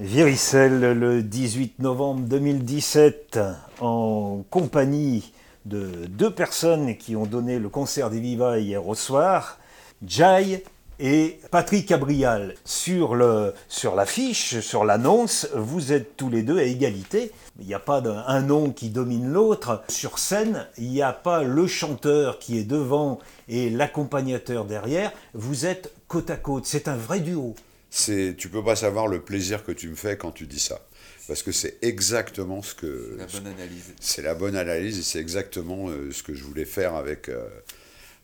Viricelle le 18 novembre 2017 en compagnie de deux personnes qui ont donné le concert des Viva hier au soir, Jai et Patrick Abrial. Sur, le, sur l'affiche, sur l'annonce, vous êtes tous les deux à égalité. Il n'y a pas un nom qui domine l'autre. Sur scène, il n'y a pas le chanteur qui est devant et l'accompagnateur derrière. Vous êtes côte à côte. C'est un vrai duo c'est, tu peux pas savoir le plaisir que tu me fais quand tu dis ça. Parce que c'est exactement ce que. C'est la bonne analyse. C'est la bonne analyse et c'est exactement euh, ce que je voulais faire avec, euh,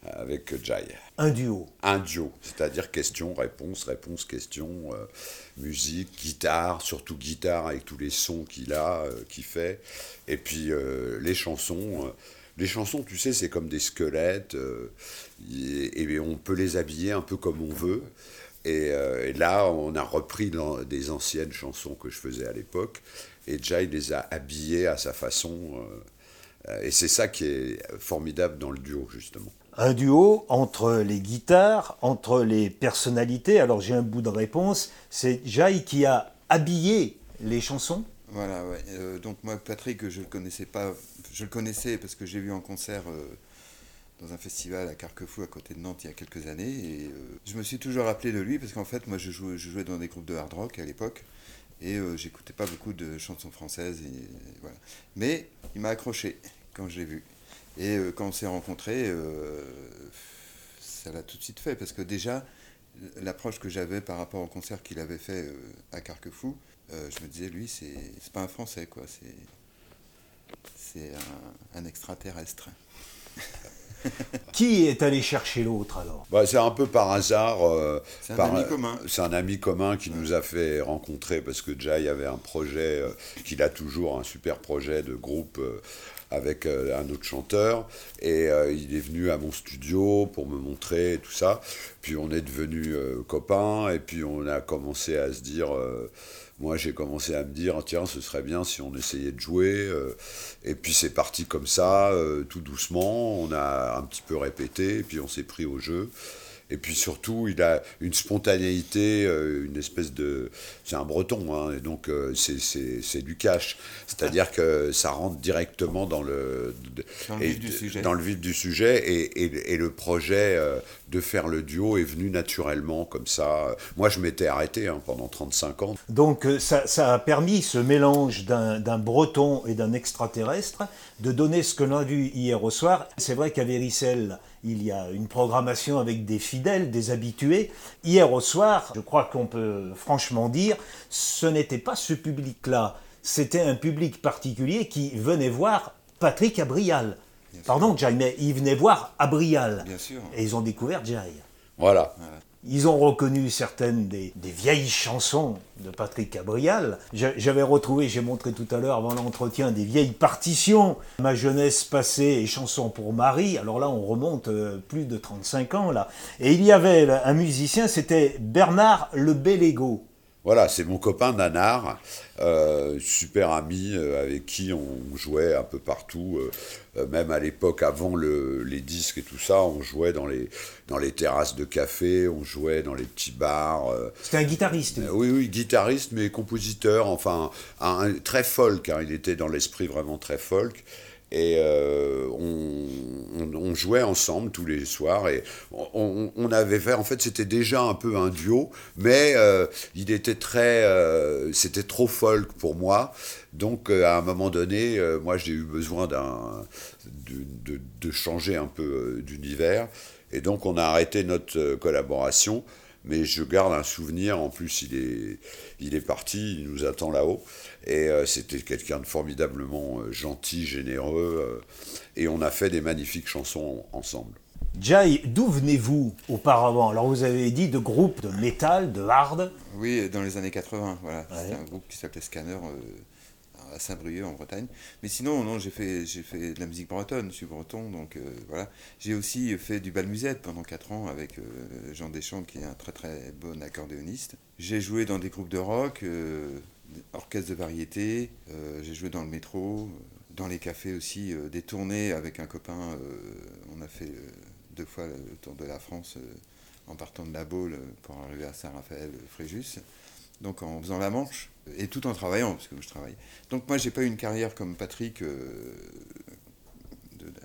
avec Jai. Un duo. Un duo, c'est-à-dire question, réponse, réponse, question, euh, musique, guitare, surtout guitare avec tous les sons qu'il a, qu'il fait. Et puis les chansons. les chansons, tu sais, c'est comme des squelettes et, et, on peut les habiller un peu comme on veut. Euh, et, là, on a repris dans des anciennes chansons que je faisais à l'époque, et Jai les a habillées à sa façon. Euh, et c'est ça qui est formidable dans le duo, justement. Un duo entre les guitares, entre les personnalités. Alors j'ai un bout de réponse. C'est Jai qui a habillé les chansons Voilà, ouais. Euh, donc moi, Patrick, je le connaissais pas. Je le connaissais parce que j'ai vu en concert dans un festival à Carquefou à côté de Nantes il y a quelques années. Et euh, je me suis toujours rappelé de lui parce qu'en fait, moi, je jouais, dans des groupes de hard rock à l'époque et euh, j'écoutais pas beaucoup de chansons françaises. Voilà. Mais il m'a accroché quand je l'ai vu. Et euh, quand on s'est rencontrés, ça l'a tout de suite fait parce que déjà, l'approche que j'avais par rapport au concert qu'il avait fait à Carquefou, je me disais, lui, c'est pas un Français, quoi. C'est un, un extraterrestre. Qui est allé chercher l'autre alors? Bah, C'est un peu par hasard. Euh, c'est un ami commun. C'est un ami commun qui nous a fait rencontrer parce que Jai avait un projet, euh, qu'il a toujours un super projet de groupe euh, avec un autre chanteur. Et il est venu à mon studio pour me montrer tout ça. Puis on est devenus copains. Et puis on a commencé à se dire moi j'ai commencé à me dire tiens ce serait bien si on essayait de jouer euh, et puis c'est parti comme ça euh, tout doucement. On a un petit peu répété. Et puis on s'est pris au jeu et puis surtout, il a une spontanéité, euh, une espèce de. C'est un breton, hein, et donc c'est du cash. C'est-à-dire que ça rentre directement dans le. Dans le vif du sujet. Dans le vif du sujet, et, et, le projet de faire le duo est venu naturellement comme ça. Moi, je m'étais arrêté hein, pendant 35 ans. Donc, euh, ça, a permis ce mélange d'un breton et d'un extraterrestre de donner ce que l'on a vu hier au soir. C'est vrai qu'à Véricelle, il y a une programmation avec des fidèles, des habitués. Hier au soir, je crois qu'on peut franchement dire, ce n'était pas ce public-là. C'était un public particulier qui venait voir Patrick Abrial. Pardon, Jai, mais ils venaient voir Abrial. Bien sûr. Et ils ont découvert Jai. Voilà. Ils ont reconnu certaines des, vieilles chansons de Patrick Abrial. J'avais retrouvé, j'ai montré tout à l'heure avant l'entretien, des vieilles partitions. Ma jeunesse passée et chansons pour Marie. Alors là, on remonte euh, plus de 35 ans là. Et il y avait un musicien, c'était Bernard Le Bellego. Voilà, c'est mon copain Nanar, euh, super ami euh, avec qui on jouait un peu partout, euh, même à l'époque avant les disques et tout ça, on jouait dans les, dans les terrasses de café, on jouait dans les petits bars. C'était un guitariste. oui, oui, guitariste, mais compositeur, enfin, un, très folk, hein, il était dans l'esprit vraiment très folk. Et euh, on, jouait ensemble tous les soirs. Et on, avait fait, en fait, c'était déjà un peu un duo, mais euh, il était très. Euh, c'était trop folk pour moi. Donc, à un moment donné, moi, j'ai eu besoin d'un, de, de, changer un peu d'univers. Et donc, on a arrêté notre collaboration mais je garde un souvenir. En plus, il est, il est parti, il nous attend là-haut. Et euh, c'était quelqu'un de formidablement euh, gentil, généreux. Euh, et on a fait des magnifiques chansons ensemble. Jai, d'où venez-vous auparavant? Alors vous avez dit de groupes de métal, de hard Oui, dans les années 80, voilà. C'était un groupe qui s'appelait Scanner à Saint-Brieuc en Bretagne. Mais sinon, non, j'ai fait, j'ai fait de la musique bretonne, je suis breton, donc euh, voilà. J'ai aussi fait du bal musette pendant 4 ans avec euh, Jean Deschamps, qui est un très très bon accordéoniste. J'ai joué dans des groupes de rock, euh, orchestre de variété, j'ai joué dans le métro, dans les cafés aussi, des tournées avec un copain. on a fait deux fois le tour de la France en partant de la Baule pour arriver à Saint-Raphaël-Fréjus. donc en faisant la manche, et tout en travaillant, parce que je travaille. Donc moi, j'ai pas eu une carrière comme Patrick,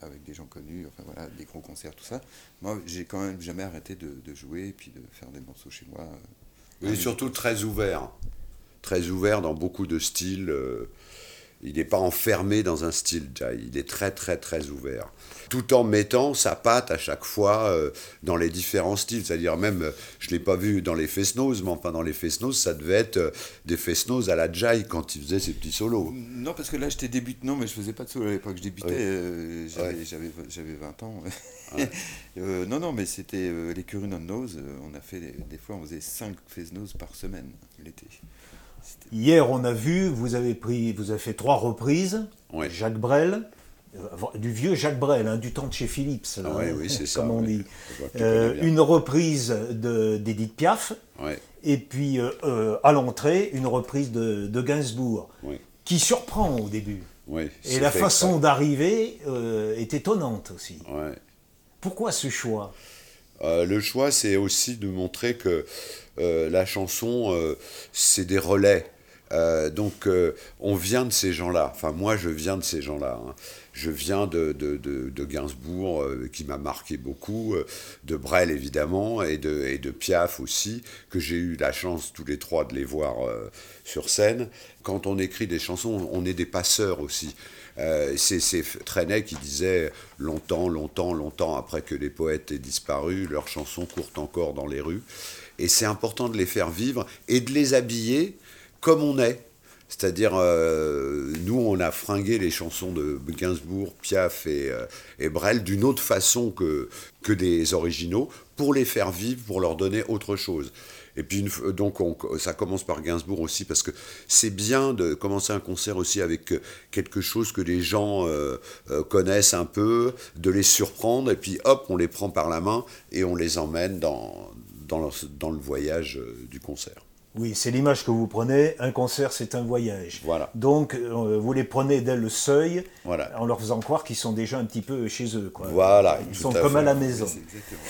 avec des gens connus, enfin voilà, des gros concerts, tout ça. Moi, j'ai quand même jamais arrêté de, jouer et puis de faire des morceaux chez moi. Il est surtout très ouvert, très ouvert dans beaucoup de styles il n'est pas enfermé dans un style, il est très très très ouvert. Tout en mettant sa patte à chaque fois euh, dans les différents styles. C'est-à-dire même, euh, je ne l'ai pas vu dans les Fesnos, mais enfin dans les Fesnos, ça devait être euh, des Fesnos à la Jai quand il faisait ses petits solos. Non, parce que là j'étais débutant, non, mais je faisais pas de solo à l'époque, je débutais, j'avais 20 ans. non, non, mais c'était les Curun on Nose, on a fait, des, fois on faisait 5 Fesnos par semaine l'été. Hier, on a vu, vous avez, pris, vous avez fait trois reprises. Jacques Brel, euh, du vieux Jacques Brel, hein, du temps de chez Philips, ah oui, c'est ça, on dit. Euh, une reprise d'Edith Piaf, et puis euh, à l'entrée, une reprise de, Gainsbourg, qui surprend au début. et la façon d'arriver est étonnante aussi. Pourquoi ce choix? Le choix, c'est aussi de montrer que la chanson, c'est des relais. Euh, donc euh, on vient de ces gens-là, enfin moi je viens de ces gens-là. Hein. Je viens de, de, de, Gainsbourg euh, qui m'a marqué beaucoup, de Brel évidemment et de, et de Piaf aussi, que j'ai eu la chance tous les trois de les voir sur scène. Quand on écrit des chansons, on est des passeurs aussi. C'est Trenet qui disait longtemps, longtemps, longtemps après que les poètes aient disparu, leurs chansons courent encore dans les rues. Et c'est important de les faire vivre et de les habiller comme on est. C'est-à-dire, euh, nous, on a fringué les chansons de Gainsbourg, Piaf et, euh, Brel d'une autre façon que, que des originaux, pour les faire vivre, pour leur donner autre chose. Et puis, donc, ça commence par Gainsbourg aussi, parce que c'est bien de commencer un concert aussi avec quelque chose que les gens euh, connaissent un peu, de les surprendre, et puis hop, on les prend par la main et on les emmène dans, dans le voyage du concert. Oui, c'est l'image que vous prenez. Un concert, c'est un voyage. Voilà. Donc, euh, vous les prenez dès le seuil, en leur faisant croire qu'ils sont déjà un petit peu chez eux. Voilà. Ils sont comme à la maison.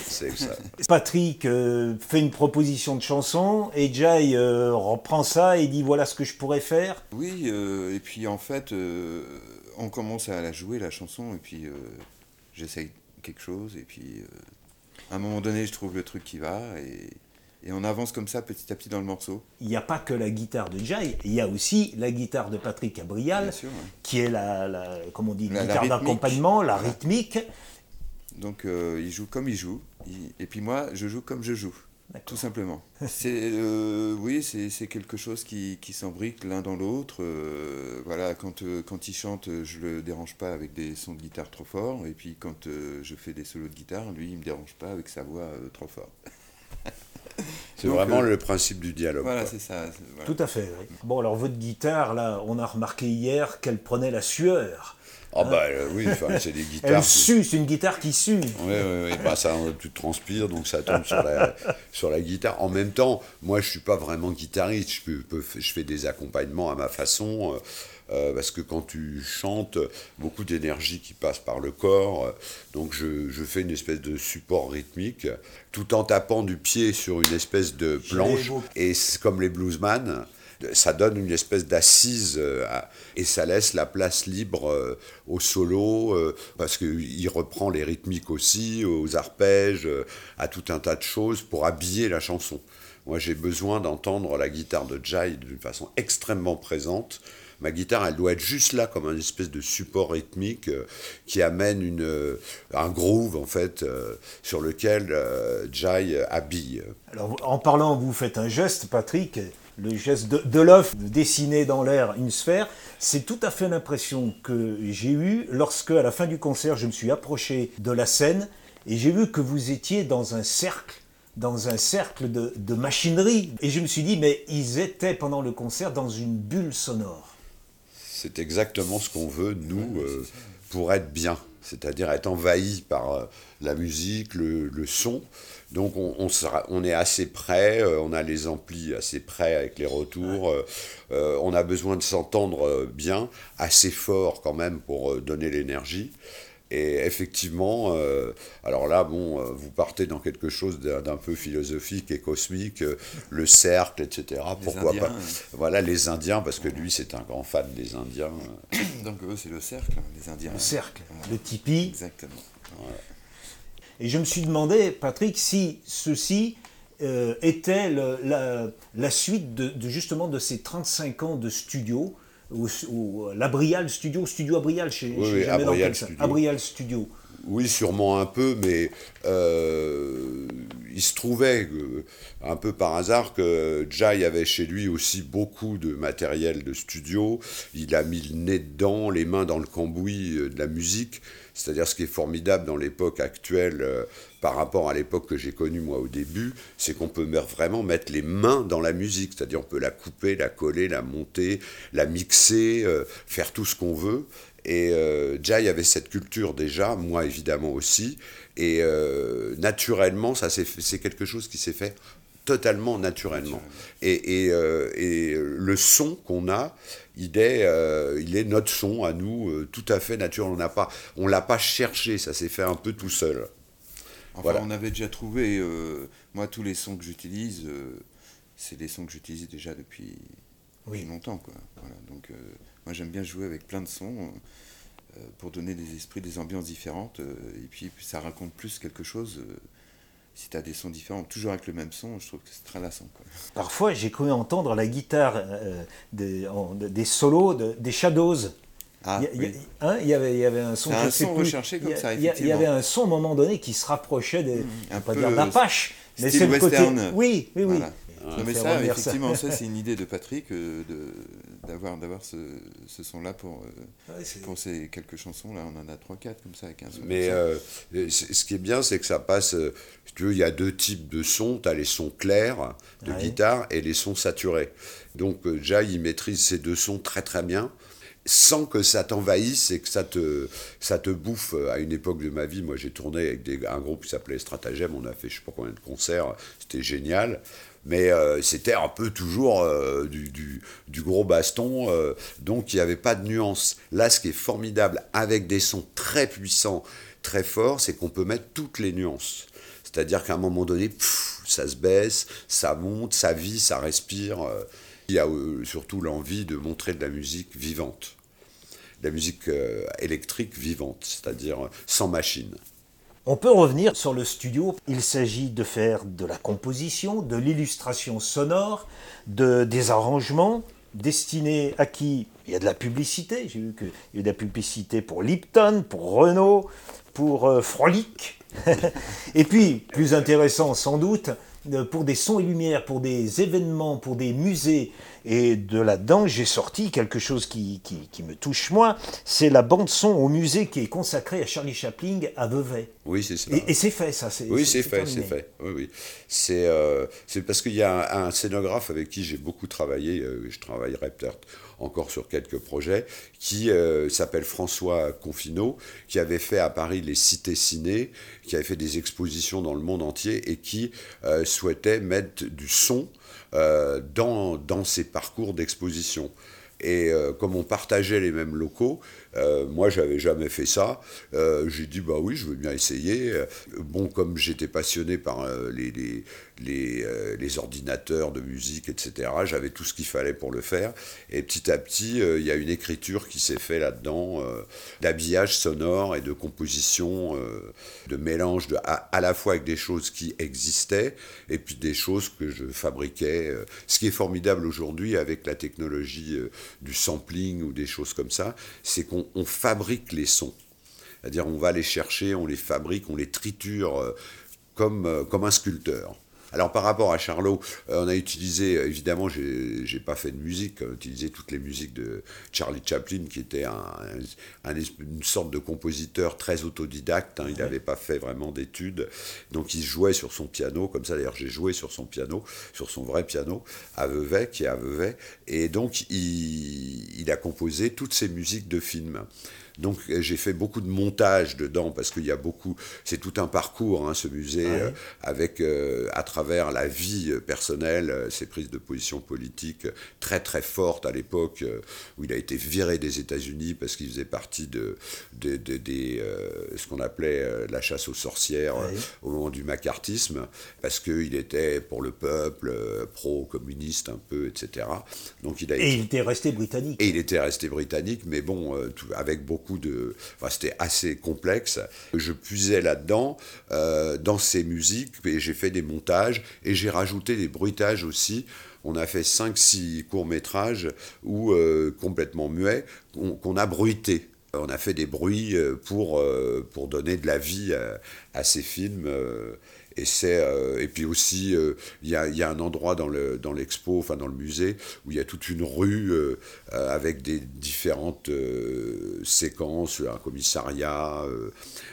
C'est ça. Patrick euh, fait une proposition de chanson et Jay euh, reprend ça et dit voilà ce que je pourrais faire. Oui, et puis en fait, on commence à la jouer, la chanson, et puis j'essaye quelque chose, et puis à un moment donné, je trouve le truc qui va, et et on avance comme ça petit à petit dans le morceau. Il n'y a pas que la guitare de Jai, il y a aussi la guitare de Patrick Abrial, qui est la, la on dit, la, guitare d'accompagnement, la rythmique. Donc euh, il joue comme il joue, et puis moi je joue comme je joue, tout simplement. c'est euh, oui, c'est quelque chose qui, qui s'embrique l'un dans l'autre. Euh, voilà, quand, quand il chante, je le dérange pas avec des sons de guitare trop forts, et puis quand je fais des solos de guitare, lui il me dérange pas avec sa voix trop forte. C'est vraiment euh, le principe du dialogue. Voilà, c'est ça. Tout à fait. Bon, alors votre guitare, là, on a remarqué hier qu'elle prenait la sueur. Ah bah euh, oui, c'est des guitares. Elle sue, c'est une guitare qui sue. Oui, oui, oui. Bah, ça, tu transpires, donc ça tombe sur la, sur la guitare. En même temps, moi, je suis pas vraiment guitariste. Je, peux, je fais des accompagnements à ma façon. Euh, euh, parce que quand tu chantes, beaucoup d'énergie qui passe par le corps, euh, donc je, je, fais une espèce de support rythmique, tout en tapant du pied sur une espèce de planche, et comme les bluesman, ça donne une espèce d'assise euh, et ça laisse la place libre au solo parce qu'il reprend les rythmiques aussi, aux arpèges, à tout un tas de choses pour habiller la chanson. Moi j'ai besoin d'entendre la guitare de Jai d'une façon extrêmement présente ma guitare, elle doit être juste là comme un espèce de support rythmique euh, qui amène euh, un groove en fait euh, sur lequel Jai habille. Alors en parlant, vous faites un geste, Patrick, le geste de, l'œuf de dessiner dans l'air une sphère. C'est tout à fait l'impression que j'ai eue lorsque, à la fin du concert, je me suis approché de la scène et j'ai vu que vous étiez dans un cercle dans un cercle de, machinerie. Et je me suis dit, mais ils étaient pendant le concert dans une bulle sonore. C'est exactement ce qu'on veut, nous, euh, pour être bien, c'est-à-dire être envahi par euh, la musique, le, son. Donc on, on, est assez près, euh, on a les amplis assez près avec les retours, on a besoin de s'entendre bien, assez fort quand même pour donner l'énergie. Et effectivement, euh, alors là, bon, euh, vous partez dans quelque chose d'un peu philosophique et cosmique, euh, le cercle, etc. Pourquoi pas Voilà, les Indiens, parce que lui, c'est un grand fan des Indiens. Donc eux, c'est le cercle, hein, les Indiens. Le cercle, le tipi. Exactement. Et je me suis demandé, Patrick, si ceci était la, suite de, justement de ces 35 ans de studio ou, l'Abrial Studio, Studio Abrial, chez, oui, Abrial Studio. Abrial Studio. Oui, sûrement un peu, mais euh, il se trouvait un peu par hasard que Jai avait chez lui aussi beaucoup de matériel de studio. Il a mis le nez dedans, les mains dans le cambouis euh, de la musique. C'est-à-dire ce qui est formidable dans l'époque actuelle euh, par rapport à l'époque que j'ai connue moi au début, c'est qu'on peut vraiment mettre les mains dans la musique. C'est-à-dire on peut la couper, la coller, la monter, la mixer, faire tout ce qu'on veut. Et euh, Jai avait cette culture déjà, moi évidemment aussi. Et euh, naturellement, ça c'est quelque chose qui s'est fait totalement naturellement. Et, et, euh, et, le son qu'on a, il est, il est notre son à nous, tout à fait naturel. On ne l'a pas cherché, ça s'est fait un peu tout seul. Enfin, on avait déjà trouvé, moi tous les sons que j'utilise, c'est des sons que j'utilise déjà depuis, oui. longtemps. Quoi. Voilà, donc moi, j'aime bien jouer avec plein de sons euh, pour donner des esprits, des ambiances différentes. Euh, et puis, ça raconte plus quelque chose. Euh, si tu as des sons différents, toujours avec le même son, je trouve que c'est très lassant. Parfois, j'ai cru entendre la guitare des, des, solos des Shadows. Ah, il, y, hein, il, y avait, il y avait un son, un son recherché comme ça, Il y avait un son à un moment donné qui se rapprochait des, mmh, un peu dire d'Apache, mais c'est le côté. Oui, oui, oui. Mais ça, effectivement, ça, c'est une idée de Patrick de, d'avoir d'avoir ce, ce son là pour euh, pour ces quelques chansons là on en a trois quatre comme ça avec un son mais euh, ce qui est bien c'est que ça passe euh, tu veux il y a deux types de sons. Tu as les sons clairs de guitare et les sons saturés. Donc Jai il maîtrise ces deux sons très très bien. Sans que ça t'envahisse et que ça te, ça te bouffe. À une époque de ma vie, moi j'ai tourné avec des, un groupe qui s'appelait Stratagème, on a fait je sais pas combien de concerts, c'était génial mais euh, c'était un peu toujours euh, du, gros baston, euh, donc il n'y avait pas de nuance. Là, ce qui est formidable avec des sons très puissants, très forts, c'est qu'on peut mettre toutes les nuances. C'est-à-dire qu'à un moment donné, ça se baisse, ça monte, ça vit, ça respire. Il y a surtout l'envie de montrer de la musique vivante, de la musique électrique vivante, c'est-à-dire sans machine. On peut revenir sur le studio. Il s'agit de faire de la composition, de l'illustration sonore, de, des arrangements destinés à qui? Il y a de la publicité. J'ai vu qu'il y a de la publicité pour Lipton, pour Renault, pour euh, Frolic. Et puis, plus intéressant sans doute, pour des sons et lumières, pour des événements, pour des musées. Et de là-dedans, j'ai sorti quelque chose qui, qui, me touche moi, c'est la bande-son au musée qui est consacrée à Charlie Chaplin à Vevey. Oui, c'est ça. Et, c'est fait, ça. Oui, c'est fait, c'est fait. Oui, oui. C'est euh, parce qu'il y a un, scénographe avec qui j'ai beaucoup travaillé, euh, je travaillerai peut-être encore sur quelques projets, qui s'appelle François Confineau, qui avait fait à Paris les cités ciné, qui avait fait des expositions dans le monde entier et qui souhaitait mettre du son euh, dans, dans ces parcours d'exposition. Et euh, comme on partageait les mêmes locaux, euh, moi, j'avais jamais fait ça. Euh, j'ai dit, bah oui, je veux bien essayer. Bon, comme j'étais passionné par les, les, les, les, ordinateurs de musique, etc., j'avais tout ce qu'il fallait pour le faire. Et petit à petit, il y a une écriture qui s'est fait là-dedans, d'habillage sonore et de composition, de mélange de, à, à, la fois avec des choses qui existaient et puis des choses que je fabriquais. Ce qui est formidable aujourd'hui avec la technologie du sampling ou des choses comme ça, c'est qu'on on, fabrique les sons. C'est-à-dire on va les chercher, on les fabrique, on les triture euh, comme, euh, comme un sculpteur. Alors par rapport à Charlot, euh, on a utilisé, évidemment, j'ai pas fait de musique, on a utilisé toutes les musiques de Charlie Chaplin, qui était un, une sorte de compositeur très autodidacte, hein. il n'avait pas fait vraiment d'études, donc il jouait sur son piano, comme ça d'ailleurs j'ai joué sur son piano, sur son vrai piano, à Vevey, qui est à Vevey, et donc il, il a composé toutes ces musiques de films. Donc j'ai fait beaucoup de montage dedans parce qu'il y a beaucoup, c'est tout un parcours, hein, ce musée, avec à travers la vie personnelle, ses prises de position politique très très fortes à l'époque où il a été viré des États-Unis parce qu'il faisait partie de, ce qu'on appelait la chasse aux sorcières au moment du macartisme, parce qu'il était pour le peuple, pro-communiste un peu, etc. Donc il a et il était resté britannique. Et il était resté britannique, mais bon, avec beaucoup de... C'était assez complexe. Je puisais là-dedans, dans ces musiques, et j'ai fait des montages, et j'ai rajouté des bruitages aussi. On a fait 5-6 courts-métrages où, complètement muets, qu'on a bruité. On a fait des bruits pour, pour donner de la vie à, ces films. Et, et puis aussi, il y, a, un endroit dans, le, dans l'expo, enfin dans le musée, où il y a toute une rue avec des différentes séquences, un commissariat,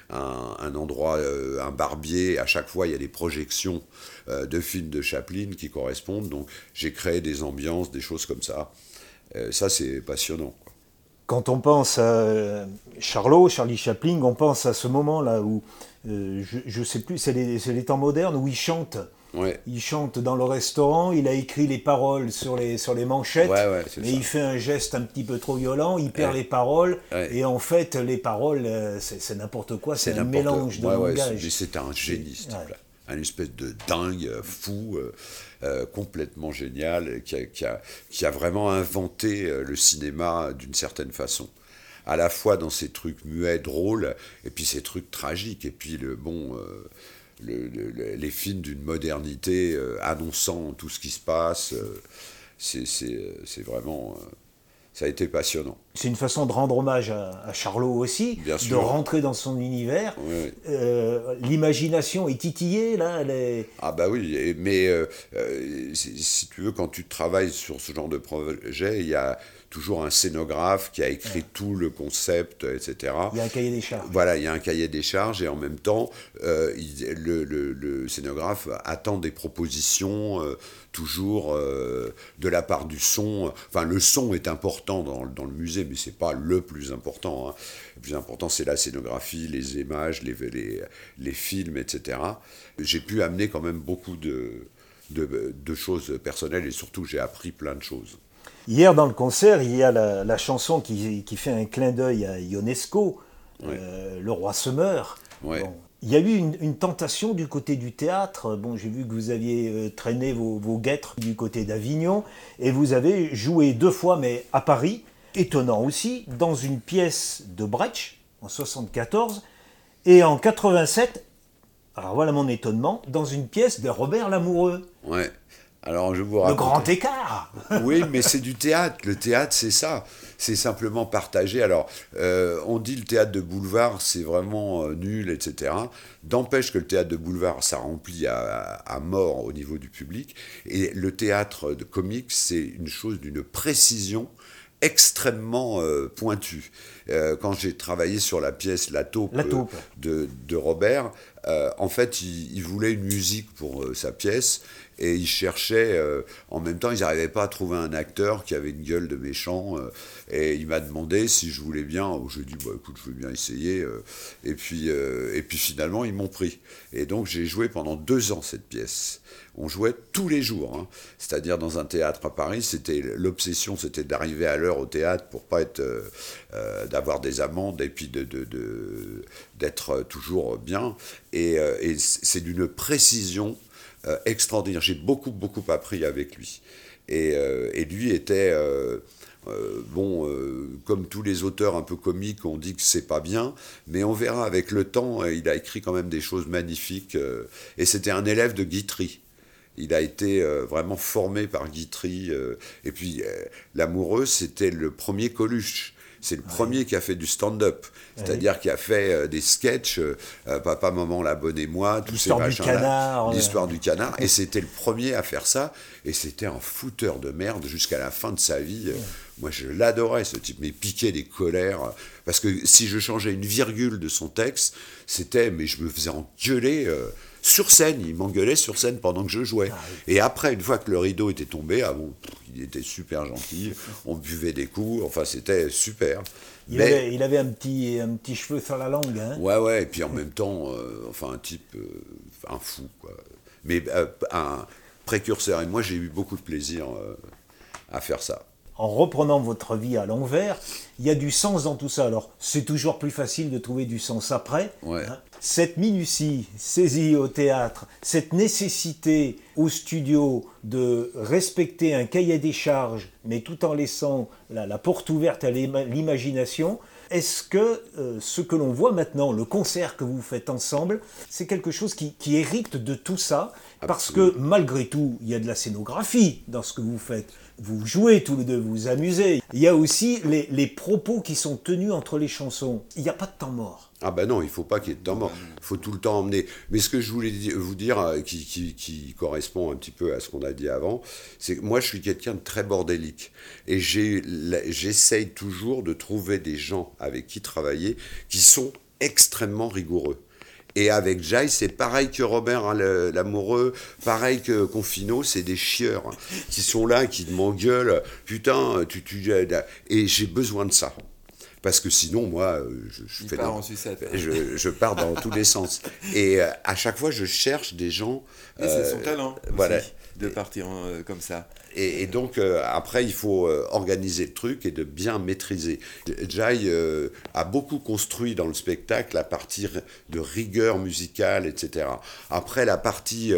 un, un, endroit, un barbier. À chaque fois, il y a des projections de films de Chaplin qui correspondent. Donc j'ai créé des ambiances, des choses comme ça. ça, c'est passionnant. Quand on pense à Charlot, Charlie Chaplin, on pense à ce moment-là où, euh, je ne sais plus, c'est les, temps modernes où il chante. Il chante dans le restaurant, il a écrit les paroles sur les, sur les manchettes, mais il fait un geste un petit peu trop violent, il perd les paroles, et en fait, les paroles, euh, c'est n'importe quoi, c'est un mélange de langage. C'est un génie, ce type-là. Un espèce de dingue, fou. Euh, complètement génial, qui a, qui, a, qui a, vraiment inventé le cinéma d'une certaine façon. À la fois dans ces trucs muets, drôles, et puis ces trucs tragiques, et puis le bon. Euh, le, les films d'une modernité annonçant tout ce qui se passe, c'est vraiment ça a été passionnant. C'est une façon de rendre hommage à, Charlot aussi, de rentrer dans son univers. Euh, l'imagination est titillée, là elle est... Ah bah oui, mais euh, euh, si, tu veux, quand tu travailles sur ce genre de projet, il y a toujours un scénographe qui a écrit tout le concept, etc. Il y a un cahier des charges. Voilà, il y a un cahier des charges et en même temps, le, le, scénographe attend des propositions toujours de la part du son. Enfin, le son est important dans, dans le musée, mais c'est pas le plus important. Hein. Le plus important, c'est la scénographie, les images, les, les, les films, etc. J'ai pu amener quand même beaucoup de, de, de choses personnelles et surtout, j'ai appris plein de choses. Hier, dans le concert, il y a la, la chanson qui, qui, fait un clin d'œil à Ionesco, euh, Le Roi se meurt. Ouais. Il y a eu une, tentation du côté du théâtre. Bon, j'ai vu que vous aviez euh, traîné vos, guêtres du côté d'Avignon et vous avez joué deux fois, mais à Paris. Étonnant aussi, dans une pièce de Brecht en 74 et en 87. Alors voilà mon étonnement, dans une pièce de Robert Lamoureux. Ouais. Alors je vous Le grand écart. oui, mais c'est du théâtre. Le théâtre, c'est ça c'est simplement partagé. Alors, euh, on dit le théâtre de boulevard, c'est vraiment euh, nul, etc. D'empêche que le théâtre de boulevard, ça remplit à, mort au niveau du public. Et le théâtre de comique, c'est une chose d'une précision extrêmement euh, pointue. quand j'ai travaillé sur la pièce La taupe, de, de, Robert, en fait, il, il, voulait une musique pour sa pièce et ils cherchaient, euh, en même temps, ils n'arrivaient pas à trouver un acteur qui avait une gueule de méchant. Euh, et il m'a demandé si je voulais bien. Je lui ai dit, bah, écoute, je veux bien essayer. Euh. et, puis, et puis finalement, ils m'ont pris. Et donc, j'ai joué pendant deux ans cette pièce. On jouait tous les jours. Hein. C'est-à-dire dans un théâtre à Paris, c'était l'obsession, c'était d'arriver à l'heure au théâtre pour pas être, d'avoir des amendes et puis de, d'être toujours bien. Et c'est d'une précision euh, extraordinaire. J'ai beaucoup, beaucoup appris avec lui. Et, euh, lui était, euh, bon, comme tous les auteurs un peu comiques, on dit que c'est pas bien, mais on verra avec le temps, il a écrit quand même des choses magnifiques. et c'était un élève de Guitry. Il a été vraiment formé par Guitry. et puis, L'amoureux, c'était le premier Coluche. C'est le premier qui a fait du stand-up, c'est-à-dire qui a fait euh, des sketchs, euh, euh, Papa, Maman, la bonne et moi, tous ces machins-là. L'histoire du canard. Et c'était le premier à faire ça. Et c'était un fouteur de merde jusqu'à la fin de sa vie. Moi, je l'adorais, ce type, mais piquait des colères. Parce que si je changeais une virgule de son texte, c'était, mais je me faisais engueuler sur scène, il m'engueulait sur scène pendant que je jouais. Ah Et après, une fois que le rideau était tombé, ah bon, il était super gentil, on buvait des coups, enfin c'était super. Il, Mais- avait, il avait un petit, un petit cheveu sur la langue. Hein. Ouais, ouais, et puis en même temps, euh, enfin, un type, euh, un fou, quoi. Mais euh, un précurseur. Et moi, j'ai eu beaucoup de plaisir à faire ça. En reprenant votre vie à l'envers, il y a du sens dans tout ça. Alors, c'est toujours plus facile de trouver du sens après. Ouais. hein. Cette minutie saisie au théâtre, cette nécessité au studio de respecter un cahier des charges, mais tout en laissant la, la porte ouverte à l'ima- l'imagination, est-ce que euh, ce que l'on voit maintenant, le concert que vous faites ensemble, c'est quelque chose qui, qui hérite de tout ça? Parce que malgré tout, il y a de la scénographie dans ce que vous faites. Vous jouez tous les deux, vous vous amusez. Il y a aussi les, propos qui sont tenus entre les chansons. Il n'y a pas de temps mort. Ah ben non, il faut pas qu'il y ait de temps mort. Il faut tout le temps emmener. Mais ce que je voulais vous dire, euh, qui, qui- qui correspond un petit peu à ce qu'on a dit avant, c'est que moi je suis quelqu'un de très bordélique. Et j'essaye toujours de trouver des gens avec qui travailler qui sont extrêmement rigoureux. Et avec Jai, c'est pareil que Robert hein, l'amoureux, pareil que Confino, c'est des chieurs hein, qui sont là, qui m'engueulent. Putain, tu, tu, et j'ai besoin de ça. Parce que sinon, moi, euh, je, je Il fais part dans- en sucette. je, je pars dans tous les sens. Et euh, à chaque fois, je cherche des gens. C'est son euh, talent aussi, voilà. de partir en, comme ça. Et, et donc, euh, après, il faut organiser le truc et de bien maîtriser. Jai a beaucoup construit dans le spectacle la partie de rigueur musicale, etc. Après, la partie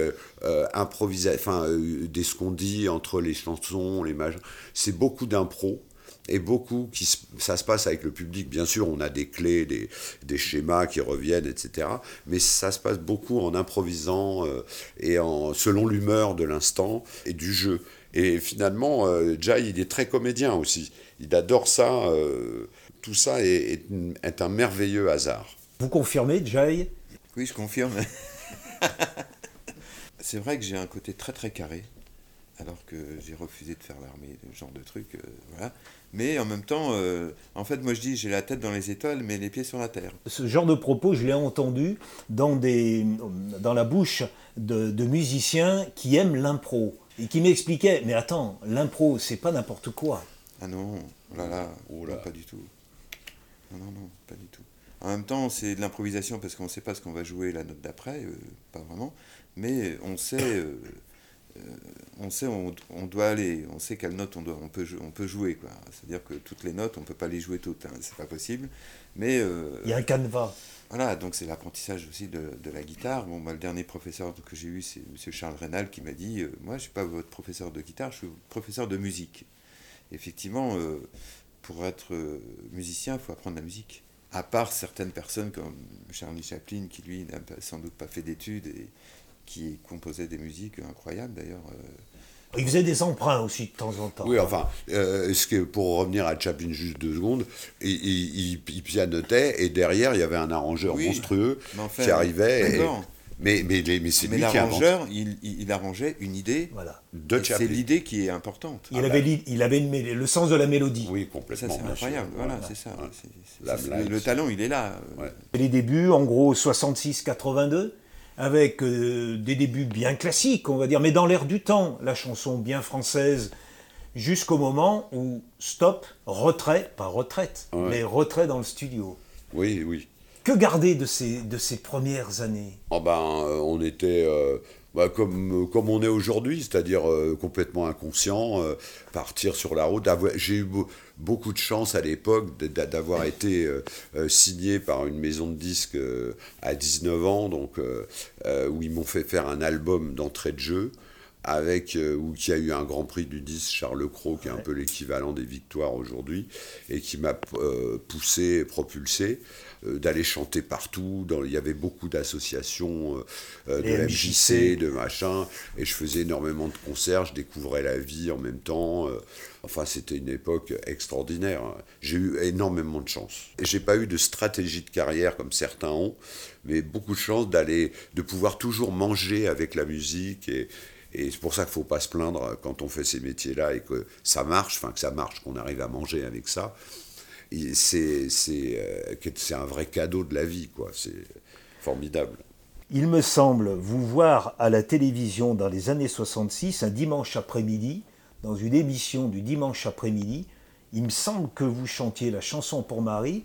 improvisation, enfin, des ce qu'on dit entre les chansons, les machins, c'est beaucoup d'impro. Et beaucoup, qui se- ça se passe avec le public. Bien sûr, on a des clés, des, des schémas qui reviennent, etc. Mais ça se passe beaucoup en improvisant euh, et en, selon l'humeur de l'instant et du jeu. Et finalement, euh, Jai, il est très comédien aussi. Il adore ça. euh, tout ça est, est est un merveilleux hasard. Vous confirmez, Jai? Oui, je confirme. c'est vrai que j'ai un côté très très carré, alors que j'ai refusé de faire l'armée, ce genre de truc, euh, voilà. Mais en même temps, euh, en fait, moi je dis j'ai la tête dans les étoiles, mais les pieds sur la terre. Ce genre de propos, je l'ai entendu dans, des, dans la bouche de, de musiciens qui aiment l'impro et qui m'expliquaient Mais attends, l'impro, c'est pas n'importe quoi. Ah non, oh là là, Oh là. non, pas du tout. Non, non, non, pas du tout. En même temps, c'est de l'improvisation parce qu'on ne sait pas ce qu'on va jouer la note d'après, euh, pas vraiment, mais on sait, on sait, on, on doit aller, on sait quelle note on doit, on peut, on peut jouer. C'est-à-dire que toutes les notes, on peut pas les jouer toutes, hein, c'est pas possible. Mais euh, Il y a un canevas. voilà, donc c'est l'apprentissage aussi de, de la guitare. Bon, le dernier professeur que j'ai eu, c'est M. Charles Rénal qui m'a dit euh, Moi, je ne suis pas votre professeur de guitare, je suis professeur de musique. Effectivement, euh, pour être euh, musicien, il faut apprendre la musique. À part certaines personnes comme Charlie Chaplin, qui lui n'a sans doute pas fait d'études et qui composait des musiques incroyables d'ailleurs. euh, Il faisait des emprunts aussi de temps en temps. Oui, enfin, euh, ce que, pour revenir à Chaplin juste deux secondes, il, il, il- il pianotait et derrière, il y avait un arrangeur Oui, monstrueux mais enfin, qui arrivait. et- mais mais, les- mais c'est Mais lui l'arrangeur, il, il, arrangeait une idée. Voilà. de et C'est Chaplin. l'idée qui est importante. Il avait, il avait une le sens de la mélodie. Oui, Ça, complètement. c'est incroyable. Voilà, c'est ça. Ouais. Le talent, il est là. euh, Ouais. Les débuts, en gros, 66-82, avec euh, des débuts bien classiques, on va dire, mais dans l'air du temps, la chanson bien française, jusqu'au moment où, stop, retrait, pas retraite, Ouais. mais retrait dans le studio. Oui, oui. Que garder de ces, de ces premières années? Oh ben, euh, on était euh, bah, comme, comme on est aujourd'hui, c'est-à-dire euh, complètement inconscient, partir sur la route. avoir- J'ai eu beaucoup de chance à l'époque d'avoir été euh, euh, signé par une maison de disques euh, à 19 ans, donc, où ils m'ont fait faire un album d'entrée de jeu. Avec, euh, où qui a eu un grand prix du disque, Charles Cros, qui est un peu l'équivalent des victoires aujourd'hui, et qui m'a euh, poussé, propulsé, euh, d'aller chanter partout. Dans, il y avait beaucoup d'associations, de MJC, de machin, et je faisais énormément de concerts, je découvrais la vie en même temps. Enfin, c'était une époque extraordinaire. hein. J'ai eu énormément de chance. Et j'ai pas eu de stratégie de carrière comme certains ont, mais beaucoup de chance d'aller, de pouvoir toujours manger avec la musique et c'est pour ça qu'il ne faut pas se plaindre quand on fait ces métiers-là et que ça marche, enfin que ça marche, qu'on arrive à manger avec ça. Euh, c'est un vrai cadeau de la vie, quoi. C'est formidable. il me semble vous voir à la télévision dans les années 66, un dimanche après-midi, dans une émission du dimanche après-midi. Il me semble que vous chantiez la chanson pour Marie.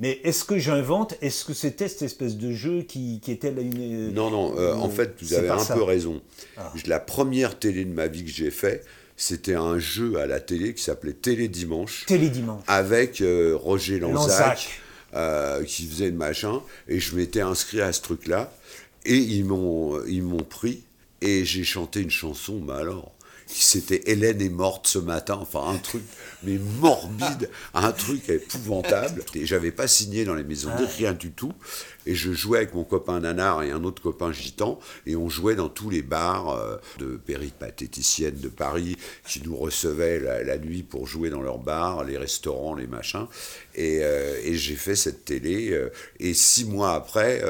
Mais est-ce que j'invente? Est-ce que c'était cette espèce de jeu qui, était là une... Non, non, euh, en fait, vous avez un peu raison. Ah. La première télé de ma vie que j'ai fait, c'était un jeu à la télé qui s'appelait Télé Dimanche. Télé Dimanche. Avec euh, Roger Lanzac, euh, qui faisait le machin. Et je m'étais inscrit à ce truc-là. Et ils m'ont, ils m'ont pris. Et j'ai chanté une chanson, mais alors, c'était Hélène est morte ce matin, enfin un truc mais morbide, un truc épouvantable. Et j'avais pas signé dans les maisons de rien du tout. Et je jouais avec mon copain Nanar et un autre copain gitan, et on jouait dans tous les bars euh, de péripatéticiennes de Paris qui nous recevaient la, nuit pour jouer dans leurs bars, les restaurants, les machins. Et, euh, et j'ai fait cette télé. Euh, et six mois après,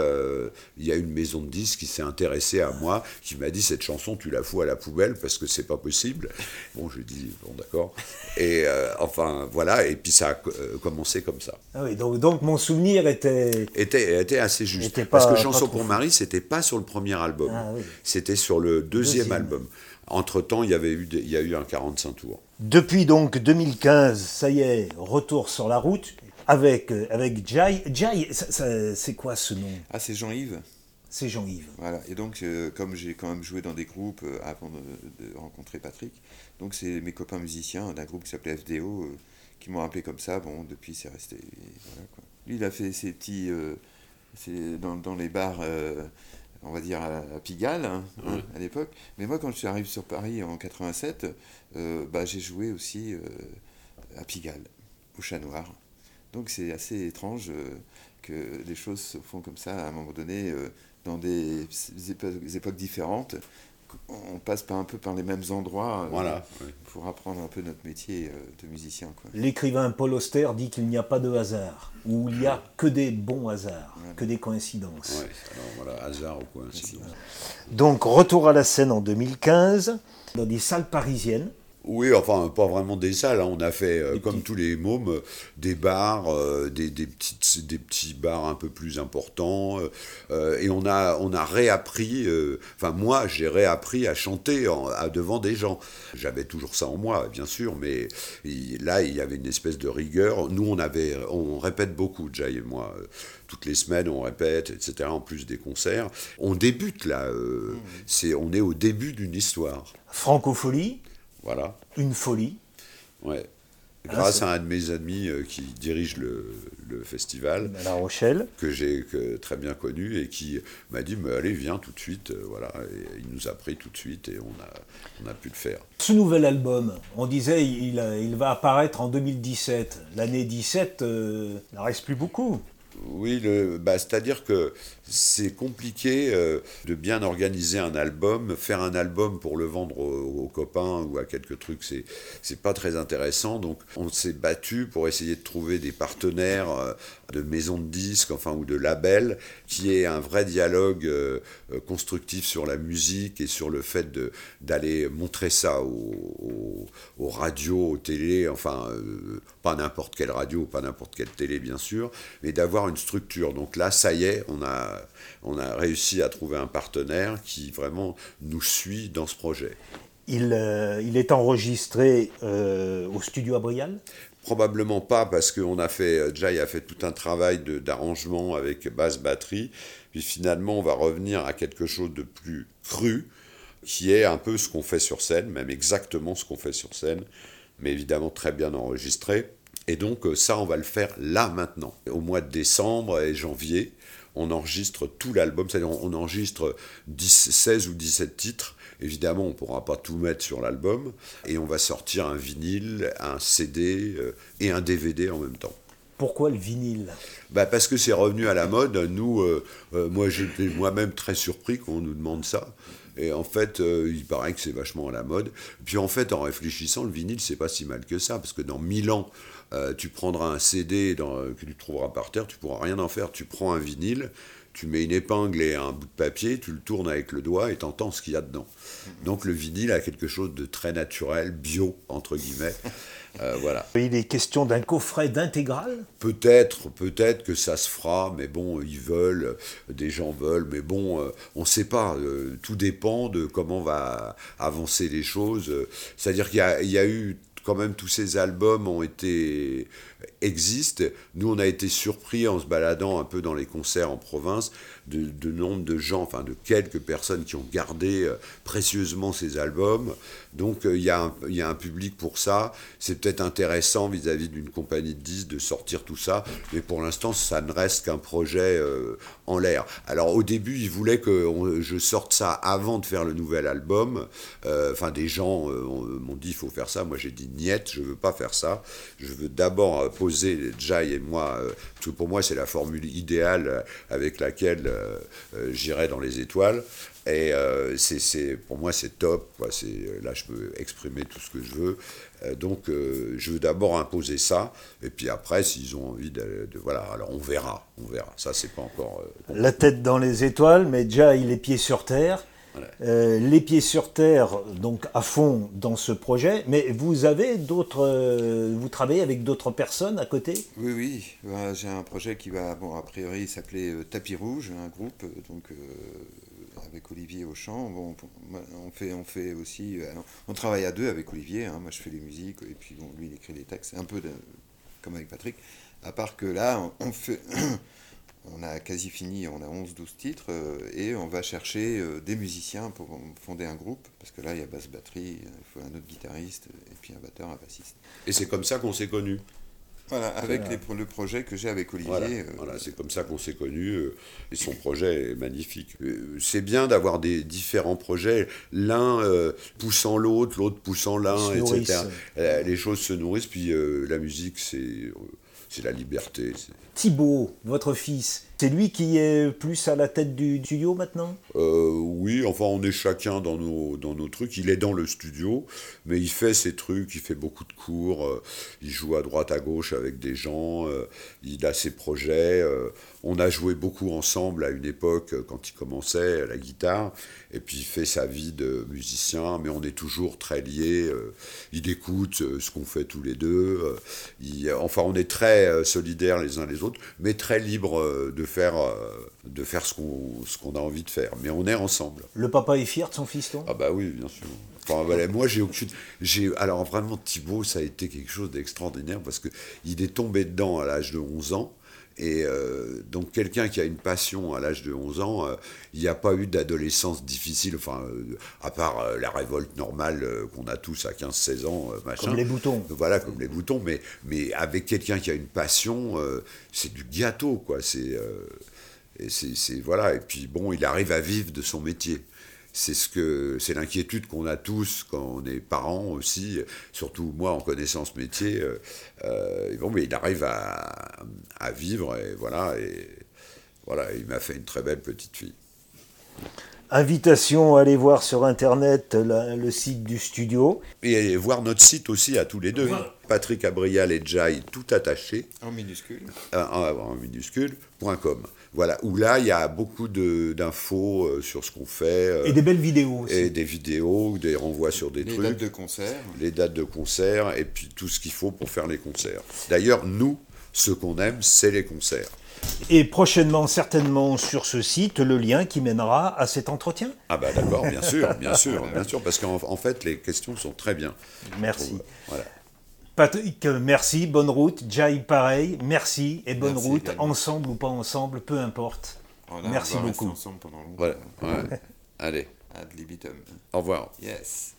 il y a une maison de disques qui s'est intéressée à moi, qui m'a dit cette chanson, tu la fous à la poubelle parce que c'est pas possible. Bon, je dis bon d'accord. Et enfin voilà. Et puis ça a commencé comme ça. Ah oui, donc, donc mon souvenir était était, était assez juste. Parce que Chanson pour Marie, c'était pas sur le premier album. Ah c'était sur le deuxième, album. Entre-temps, il y avait eu, il y a eu un 45 tours. Depuis donc 2015, ça y est, retour sur la route avec, euh, avec Jai. Jai, c'est quoi ce nom? Ah, c'est Jean-Yves. C'est Jean-Yves. Voilà, et donc, euh, comme j'ai quand même joué dans des groupes euh, avant de, rencontrer Patrick, donc c'est mes copains musiciens d'un groupe qui s'appelait FDO qui m'ont appelé comme ça. Bon, depuis, c'est resté. Lui, il a fait ses petits dans, dans, les bars, on va dire à, Pigalle, hein, hein, à l'époque. Mais moi, quand je suis arrivé sur Paris en 87, euh, bah, j'ai joué aussi euh, à Pigalle, au Chat Noir. Donc c'est assez étrange que les choses se font comme ça à un moment donné, dans des époques différentes on passe pas un peu par les mêmes endroits euh, voilà, pour apprendre un peu notre métier euh, de musicien. L'écrivain Paul Auster dit qu'il n'y a pas de hasard, ou il n'y a que des bons hasards, que des coïncidences. alors voilà, hasard ou coïncidence. Donc, retour à la scène en 2015, dans des salles parisiennes. Oui, enfin, pas vraiment des salles. Hein. On a fait, euh, comme tous les mômes, euh, des bars, euh, des, des, petites, des petits bars un peu plus importants. et on a, on a réappris, enfin, moi, j'ai réappris à chanter à, devant des gens. J'avais toujours ça en moi, bien sûr, mais là, il y avait une espèce de rigueur. Nous, on, avait, on répète beaucoup, Jay et moi. Toutes les semaines, on répète, etc., en plus des concerts. On débute là. Mmh. c'est, on est au début d'une histoire. Francophonie voilà. Une folie. Ouais. Ah, Grâce à un de mes amis euh, qui dirige le, festival. La Rochelle. Que j'ai très bien connu et qui m'a dit mais Allez, viens tout de suite. Euh, voilà. Et il nous a pris tout de suite et on a, on a pu le faire. Ce nouvel album, on disait il, il va apparaître en 2017. L'année 17, euh, il n'en reste plus beaucoup. Oui, bah, c'est-à-dire que c'est compliqué euh, de bien organiser un album. Faire un album pour le vendre aux, copains ou à quelques trucs, c'est, c'est pas très intéressant. Donc on s'est battu pour essayer de trouver des partenaires euh, de maisons de disques, enfin, ou de labels, qui aient un vrai dialogue euh, constructif sur la musique et sur le fait de, d'aller montrer ça aux, aux, radios, aux télés, enfin, pas n'importe quelle radio, pas n'importe quelle télé, bien sûr, mais d'avoir une structure. Donc là, ça y est, on a on a réussi à trouver un partenaire qui vraiment nous suit dans ce projet. Il, euh, est enregistré euh, au studio Abrial Probablement pas, parce qu'on a fait, euh, Jay a fait tout un travail d'arrangement avec basse batterie, puis finalement on va revenir à quelque chose de plus cru, qui est un peu ce qu'on fait sur scène, même exactement ce qu'on fait sur scène, mais évidemment très bien enregistré. Et donc ça, on va le faire là maintenant, au mois de décembre et janvier on enregistre tout l'album, c'est-à-dire on enregistre 16 ou 17 titres. Évidemment, on ne pourra pas tout mettre sur l'album, et on va sortir un vinyle, un CD euh, et un DVD en même temps. Pourquoi le vinyle? Bah Parce que c'est revenu à la mode. Nous, euh, euh, moi j'étais moi-même très surpris qu'on nous demande ça. Et en fait, il paraît que c'est vachement à la mode. Puis en fait, en réfléchissant, le vinyle, c'est pas si mal que ça, parce que dans 1000 ans, euh, tu prendras un CD dans, que tu trouveras par terre, tu pourras rien en faire. Tu prends un vinyle, tu mets une épingle et un bout de papier, tu le tournes avec le doigt et t'entends ce qu'il y a dedans. Donc le vinyle a quelque chose de très naturel, bio, entre guillemets. Euh, voilà. Il est question d'un coffret d'intégral? Peut-être, peut-être que ça se fera, mais bon, ils veulent, des gens veulent, mais bon, euh, on ne sait pas. Euh, tout dépend de comment va avancer les choses. C'est-à-dire qu'il y, y a eu quand même tous ces albums ont été existent. Nous, on a été surpris en se baladant un peu dans les concerts en province de, nombre de gens, enfin de quelques personnes qui ont gardé euh, précieusement ces albums. Donc euh, il y, a un public pour ça. C'est peut-être intéressant vis-à-vis d'une compagnie de disques de sortir tout ça, mais pour l'instant, ça ne reste qu'un projet euh, en l'air. Alors au début, ils voulaient que je sorte ça avant de faire le nouvel album. Enfin, des gens m'ont dit il faut faire ça. Moi, j'ai dit niet, je veux pas faire ça. Je veux d'abord poser Jai et moi, parce que pour moi, c'est la formule idéale avec laquelle euh, euh, j'irai dans les étoiles. Et euh, c'est, pour moi, c'est top. Quoi. C'est, là, je peux exprimer tout ce que je veux. donc, je veux d'abord imposer ça. Et puis après, s'ils ont envie de, Voilà, alors on verra. On verra. Ça, c'est pas encore. La tête dans les étoiles, mais déjà, il est pieds sur terre. Les pieds sur terre, donc à fond dans ce projet, mais vous avez d'autres, vous travaillez avec d'autres personnes à côté? Oui, oui, j'ai un projet qui va, bon, a priori s'appeler Tapis Rouge, un groupe, donc avec Olivier au chant. Bon, on fait, on fait aussi, on travaille à deux avec Olivier. Hein. moi, je fais les musiques et puis bon, lui, il écrit les textes. Un peu comme avec Patrick. À part que là, on fait, on a quasi fini, on a 11-12 titres, euh, et on va chercher euh, des musiciens pour fonder un groupe, parce que là, il y a basse-batterie, il faut un autre guitariste, et puis un batteur, un bassiste. Et c'est comme ça qu'on s'est connus. Voilà, avec le projet que j'ai avec Olivier. Euh, voilà, c'est comme ça qu'on s'est connus, et son projet est magnifique. c'est bien d'avoir des différents projets, l'un poussant l'autre, l'autre poussant l'un, etc. les choses se nourrissent, puis la musique, c'est c'est la liberté. Thibaut, votre fils, c'est lui qui est plus à la tête du studio maintenant? Euh, Oui, enfin on est chacun dans nos, dans nos trucs. Il est dans le studio, mais il fait ses trucs, il fait beaucoup de cours, euh, il joue à droite à gauche avec des gens, euh, il a ses projets. on a joué beaucoup ensemble à une époque quand il commençait à la guitare, et puis il fait sa vie de musicien, mais on est toujours très liés. il écoute ce qu'on fait tous les deux. enfin on est très solidaires les uns les autres, mais très libres de faire, euh, de faire ce qu'on a envie de faire. Mais on est ensemble. Le papa est fier de son fiston Ah bah oui, bien sûr. Enfin, moi, j'ai aucune. Alors, vraiment, Thibaut, ça a été quelque chose d'extraordinaire parce qu'il est tombé dedans à l'âge de 11 ans. Et euh, donc quelqu'un qui a une passion à l'âge de 11 ans, euh, il n'y a pas eu d'adolescence difficile, enfin, euh, à part la révolte normale qu'on a tous à 15-16 ans, machin. Comme les boutons. Voilà, comme les boutons, mais, mais avec quelqu'un qui a une passion, c'est du gâteau, quoi. C'est, c'est, voilà, et puis bon, il arrive à vivre de son métier c'est ce que c'est l'inquiétude qu'on a tous quand on est parents aussi, surtout moi en connaissant ce métier. Euh, euh, bon, mais il arrive à, à, vivre et voilà et voilà, il m'a fait une très belle petite fille. Invitation à aller voir sur internet le site du studio. Et voir notre site aussi à tous les deux. Patrick Abrial et Jai, tout attaché. En minuscule. Euh, en, en minuscule, .com. Voilà, où là, il y a beaucoup d'infos euh, sur ce qu'on fait. Euh, et des belles vidéos aussi. Et des vidéos, des renvois sur des trucs. Les dates de concert. Les dates de concert, et puis tout ce qu'il faut pour faire les concerts. D'ailleurs, nous, ce qu'on aime, c'est les concerts. Et prochainement, certainement, sur ce site, le lien qui mènera à cet entretien. Ah bah d'accord, bien sûr, bien sûr, bien sûr, parce qu'en fait, les questions sont très bien. Merci. Voilà. Patrick, merci, bonne route. Jai, pareil, merci et bonne route, ensemble ou pas ensemble, peu importe. merci beaucoup. ensemble pendant longtemps. Voilà, ouais. Allez. Ad libitum. Au revoir. Yes.